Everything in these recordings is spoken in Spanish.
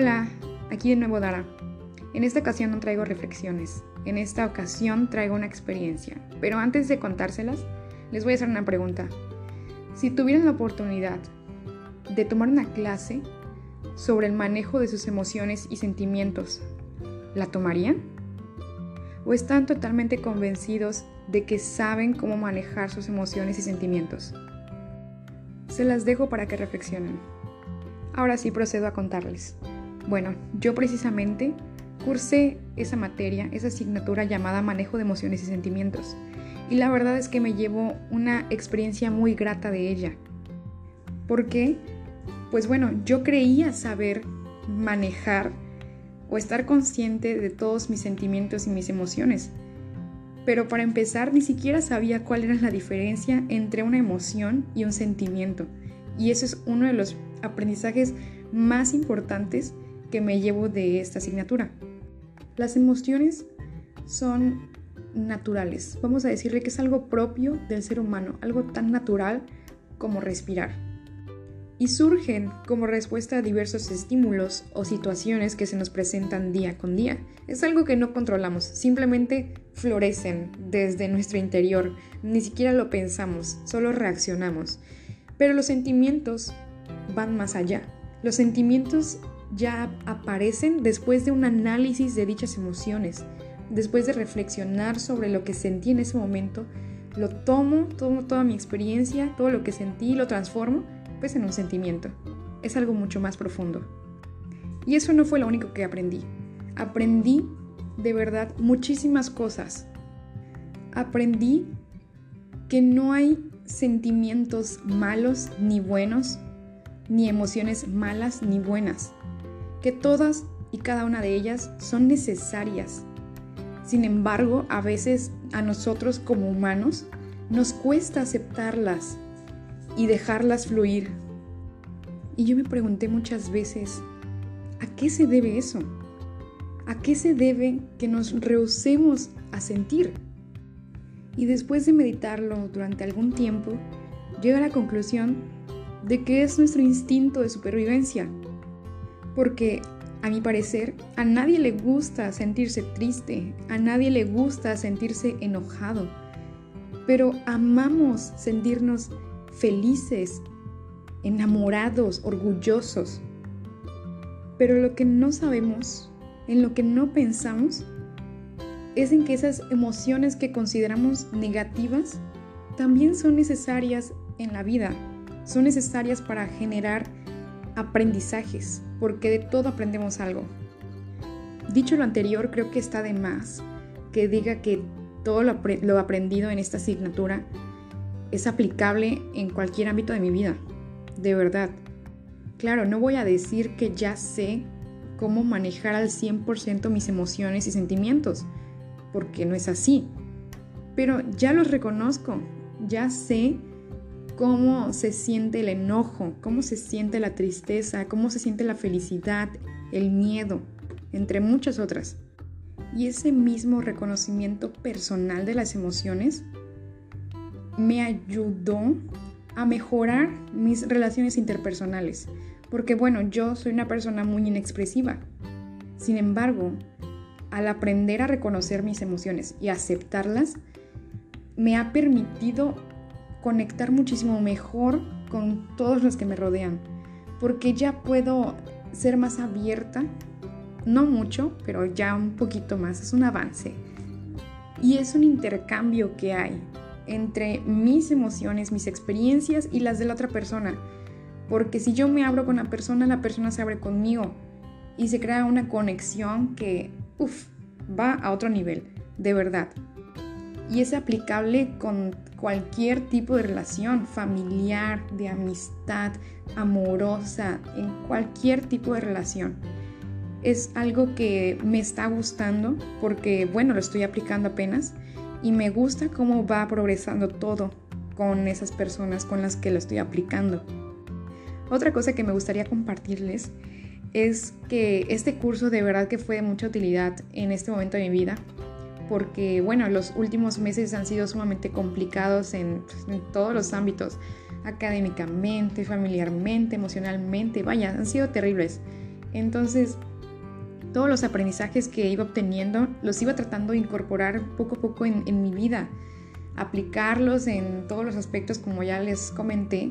Hola, aquí de nuevo Dara. En esta ocasión no traigo reflexiones, en esta ocasión traigo una experiencia, pero antes de contárselas, les voy a hacer una pregunta. Si tuvieran la oportunidad de tomar una clase sobre el manejo de sus emociones y sentimientos, ¿la tomarían? ¿O están totalmente convencidos de que saben cómo manejar sus emociones y sentimientos? Se las dejo para que reflexionen. Ahora sí procedo a contarles. Bueno, yo precisamente cursé esa materia, esa asignatura llamada Manejo de Emociones y Sentimientos. Y la verdad es que me llevo una experiencia muy grata de ella. ¿Por qué? Pues bueno, yo creía saber manejar o estar consciente de todos mis sentimientos y mis emociones. Pero para empezar, ni siquiera sabía cuál era la diferencia entre una emoción y un sentimiento. Y eso es uno de los aprendizajes más importantes que me llevo de esta asignatura. Las emociones son naturales. Vamos a decirle que es algo propio del ser humano, algo tan natural como respirar. Y surgen como respuesta a diversos estímulos o situaciones que se nos presentan día con día. Es algo que no controlamos, simplemente florecen desde nuestro interior, ni siquiera lo pensamos, solo reaccionamos. Pero los sentimientos van más allá. Los sentimientos ya aparecen después de un análisis de dichas emociones, después de reflexionar sobre lo que sentí en ese momento, lo tomo, tomo toda mi experiencia, todo lo que sentí, lo transformo pues en un sentimiento. Es algo mucho más profundo. Y eso no fue lo único que aprendí. Aprendí de verdad muchísimas cosas. Aprendí que no hay sentimientos malos ni buenos, ni emociones malas ni buenas que todas y cada una de ellas son necesarias. Sin embargo, a veces a nosotros como humanos nos cuesta aceptarlas y dejarlas fluir. Y yo me pregunté muchas veces, ¿a qué se debe eso? ¿A qué se debe que nos rehusemos a sentir? Y después de meditarlo durante algún tiempo, llego a la conclusión de que es nuestro instinto de supervivencia porque a mi parecer a nadie le gusta sentirse triste, a nadie le gusta sentirse enojado, pero amamos sentirnos felices, enamorados, orgullosos. Pero lo que no sabemos, en lo que no pensamos, es en que esas emociones que consideramos negativas también son necesarias en la vida, son necesarias para generar aprendizajes, porque de todo aprendemos algo. Dicho lo anterior, creo que está de más que diga que todo lo, aprendido en esta asignatura es aplicable en cualquier ámbito de mi vida, de verdad. Claro, no voy a decir que ya sé cómo manejar al 100% mis emociones y sentimientos, porque no es así. Pero ya los reconozco, ya sé cómo se siente el enojo, cómo se siente la tristeza, cómo se siente la felicidad, el miedo, entre muchas otras. Y ese mismo reconocimiento personal de las emociones me ayudó a mejorar mis relaciones interpersonales, porque bueno, yo soy una persona muy inexpresiva. Sin embargo, al aprender a reconocer mis emociones y aceptarlas, me ha permitido conectar muchísimo mejor con todos los que me rodean, porque ya puedo ser más abierta, no mucho, pero ya un poquito más, es un avance. Y es un intercambio que hay entre mis emociones, mis experiencias y las de la otra persona. Porque si yo me abro con la persona, la persona se abre conmigo y se crea una conexión que, uff, va a otro nivel, de verdad y es aplicable con cualquier tipo de relación familiar, de amistad, amorosa, en cualquier tipo de relación. Es algo que me está gustando porque, bueno, lo estoy aplicando apenas y me gusta cómo va progresando todo con esas personas con las que lo estoy aplicando. Otra cosa que me gustaría compartirles es que este curso de verdad que fue de mucha utilidad en este momento de mi vida porque, bueno, los últimos meses han sido sumamente complicados en, todos los ámbitos, académicamente, familiarmente, emocionalmente, vaya, han sido terribles. Entonces, todos los aprendizajes que iba obteniendo los iba tratando de incorporar poco a poco en, en mi vida, aplicarlos en todos los aspectos como ya les comenté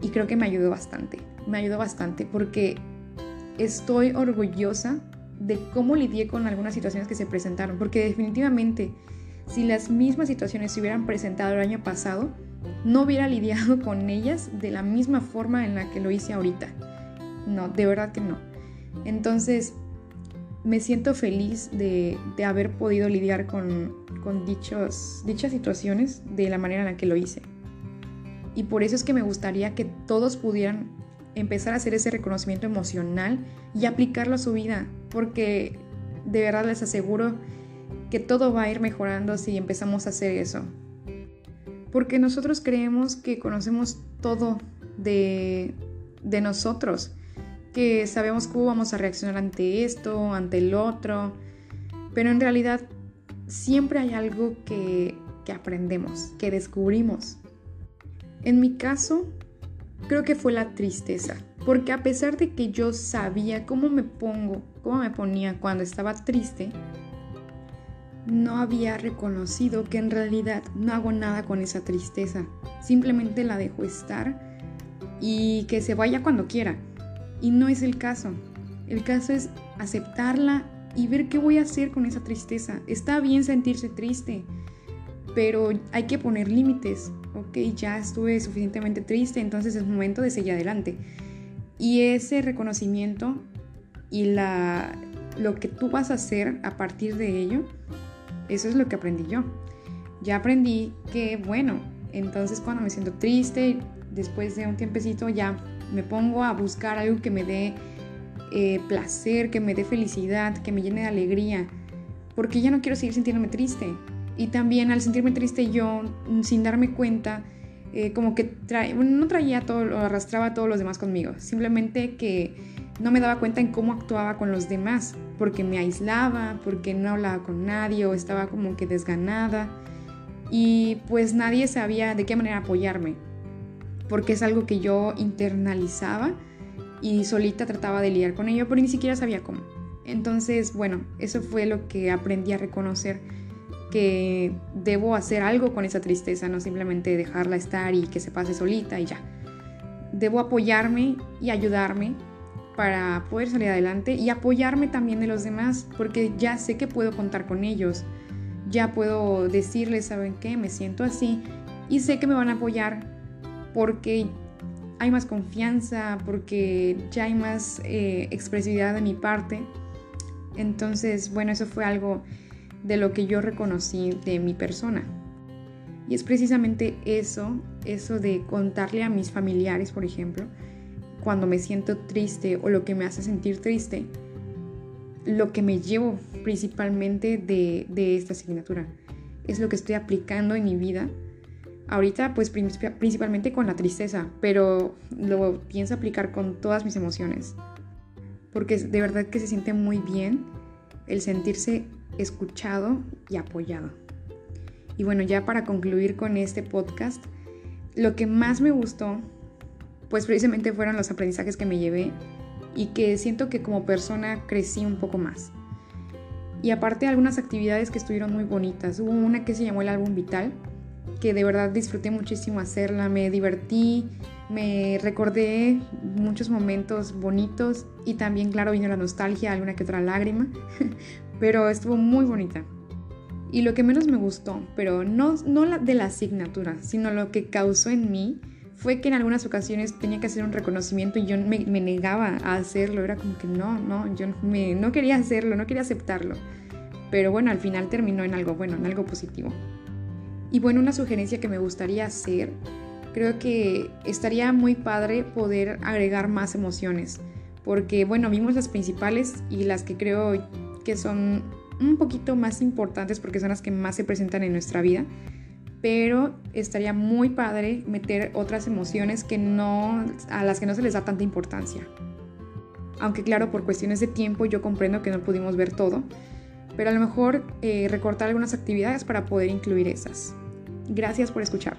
y creo que me ayudó bastante, me ayudó bastante porque estoy orgullosa de cómo lidié con algunas situaciones que se presentaron, porque definitivamente si las mismas situaciones se hubieran presentado el año pasado, no hubiera lidiado con ellas de la misma forma en la que lo hice ahorita. No, de verdad que no. Entonces, me siento feliz de, haber podido lidiar con, con dichos, dichas situaciones de la manera en la que lo hice. Y por eso es que me gustaría que todos pudieran empezar a hacer ese reconocimiento emocional y aplicarlo a su vida, porque de verdad les aseguro que todo va a ir mejorando si empezamos a hacer eso. Porque nosotros creemos que conocemos todo de, de nosotros, que sabemos cómo vamos a reaccionar ante esto, ante el otro, pero en realidad siempre hay algo que, que aprendemos, que descubrimos. En mi caso, creo que fue la tristeza, porque a pesar de que yo sabía cómo me pongo, cómo me ponía cuando estaba triste, no había reconocido que en realidad no hago nada con esa tristeza, simplemente la dejo estar y que se vaya cuando quiera. Y no es el caso. El caso es aceptarla y ver qué voy a hacer con esa tristeza. Está bien sentirse triste, pero hay que poner límites. Ok, ya estuve suficientemente triste, entonces es momento de seguir adelante. Y ese reconocimiento y la, lo que tú vas a hacer a partir de ello, eso es lo que aprendí yo. Ya aprendí que, bueno, entonces cuando me siento triste, después de un tiempecito ya me pongo a buscar algo que me dé eh, placer, que me dé felicidad, que me llene de alegría, porque ya no quiero seguir sintiéndome triste. Y también al sentirme triste yo, sin darme cuenta, eh, como que no traía todo, lo arrastraba a todos los demás conmigo, simplemente que no me daba cuenta en cómo actuaba con los demás, porque me aislaba, porque no hablaba con nadie o estaba como que desganada y pues nadie sabía de qué manera apoyarme, porque es algo que yo internalizaba y solita trataba de lidiar con ello, pero ni siquiera sabía cómo. Entonces, bueno, eso fue lo que aprendí a reconocer que debo hacer algo con esa tristeza, no simplemente dejarla estar y que se pase solita y ya. Debo apoyarme y ayudarme para poder salir adelante y apoyarme también de los demás, porque ya sé que puedo contar con ellos, ya puedo decirles, ¿saben qué? Me siento así y sé que me van a apoyar porque hay más confianza, porque ya hay más eh, expresividad de mi parte. Entonces, bueno, eso fue algo de lo que yo reconocí de mi persona. Y es precisamente eso, eso de contarle a mis familiares, por ejemplo, cuando me siento triste o lo que me hace sentir triste, lo que me llevo principalmente de, de esta asignatura. Es lo que estoy aplicando en mi vida. Ahorita pues principalmente con la tristeza, pero lo pienso aplicar con todas mis emociones. Porque de verdad que se siente muy bien el sentirse escuchado y apoyado. Y bueno, ya para concluir con este podcast, lo que más me gustó, pues precisamente fueron los aprendizajes que me llevé y que siento que como persona crecí un poco más. Y aparte algunas actividades que estuvieron muy bonitas. Hubo una que se llamó el álbum vital, que de verdad disfruté muchísimo hacerla, me divertí, me recordé muchos momentos bonitos y también, claro, vino la nostalgia, alguna que otra lágrima, pero estuvo muy bonita. Y lo que menos me gustó, pero no, no la de la asignatura, sino lo que causó en mí, fue que en algunas ocasiones tenía que hacer un reconocimiento y yo me, negaba a hacerlo. Era como que no, no, yo me, no quería hacerlo, no quería aceptarlo. Pero bueno, al final terminó en algo bueno, en algo positivo. Y bueno, una sugerencia que me gustaría hacer creo que estaría muy padre poder agregar más emociones, porque bueno, vimos las principales y las que creo que son un poquito más importantes porque son las que más se presentan en nuestra vida, pero estaría muy padre meter otras emociones que no a las que no se les da tanta importancia. Aunque claro, por cuestiones de tiempo yo comprendo que no pudimos ver todo, pero a lo mejor eh, recortar algunas actividades para poder incluir esas. Gracias por escuchar.